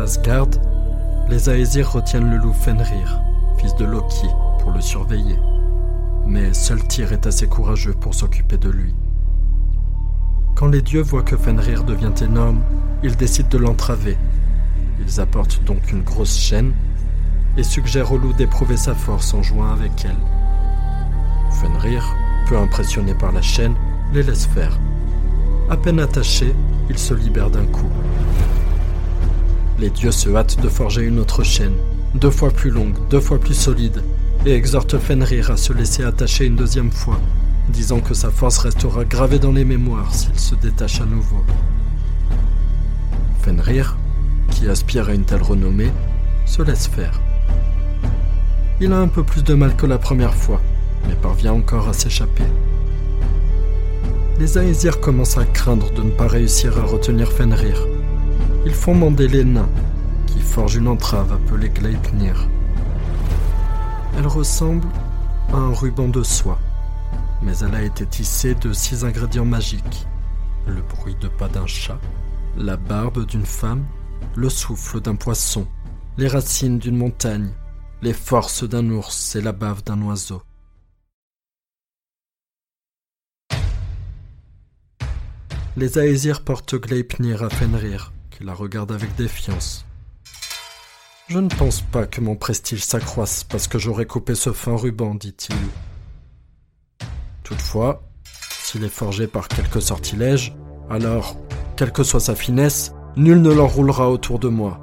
Asgard, les Aesir retiennent le loup Fenrir, fils de Loki, pour le surveiller. Mais seul Tyr est assez courageux pour s'occuper de lui. Quand les dieux voient que Fenrir devient énorme, ils décident de l'entraver. Ils apportent donc une grosse chaîne et suggèrent au loup d'éprouver sa force en jouant avec elle. Fenrir, peu impressionné par la chaîne, les laisse faire. À peine attaché, il se libère d'un coup. Les dieux se hâtent de forger une autre chaîne, deux fois plus longue, deux fois plus solide, et exhortent Fenrir à se laisser attacher une deuxième fois, disant que sa force restera gravée dans les mémoires s'il se détache à nouveau. Fenrir, qui aspire à une telle renommée, se laisse faire. Il a un peu plus de mal que la première fois, mais parvient encore à s'échapper. Les Aesirs commencent à craindre de ne pas réussir à retenir Fenrir. Ils font mander les nains, qui forgent une entrave appelée Gleipnir. Elle ressemble à un ruban de soie, mais elle a été tissée de six ingrédients magiques. Le bruit de pas d'un chat, la barbe d'une femme, le souffle d'un poisson, les racines d'une montagne, les forces d'un ours et la bave d'un oiseau. Les Aesirs portent Gleipnir à Fenrir, qui la regarde avec défiance. Je ne pense pas que mon prestige s'accroisse parce que j'aurais coupé ce fin ruban, dit-il. Toutefois, s'il est forgé par quelque sortilège, alors, quelle que soit sa finesse, nul ne l'enroulera autour de moi.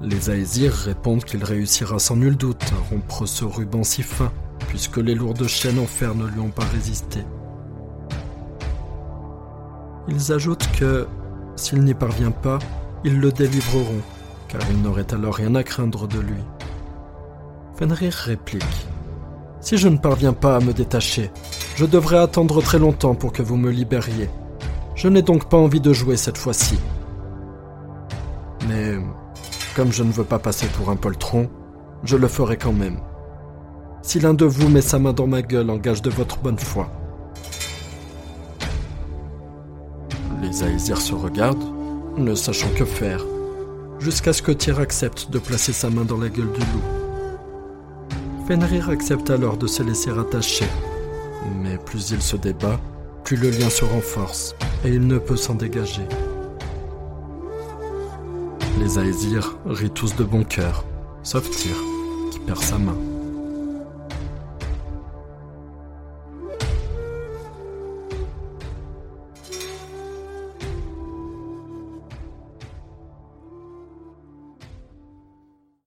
Les Aesirs répondent qu'il réussira sans nul doute à rompre ce ruban si fin, puisque les lourdes chaînes en fer ne lui ont pas résisté. Ils ajoutent que, s'il n'y parvient pas, ils le délivreront, car il n'aurait alors rien à craindre de lui. Fenrir réplique. Si je ne parviens pas à me détacher, je devrais attendre très longtemps pour que vous me libériez. Je n'ai donc pas envie de jouer cette fois-ci. Mais comme je ne veux pas passer pour un poltron, je le ferai quand même. Si l'un de vous met sa main dans ma gueule en gage de votre bonne foi. Les Aesirs se regardent, ne sachant que faire, jusqu'à ce que Tyr accepte de placer sa main dans la gueule du loup. Fenrir accepte alors de se laisser attacher, mais plus il se débat, plus le lien se renforce et il ne peut s'en dégager. Les Aesirs rient tous de bon cœur, sauf Tyr, qui perd sa main.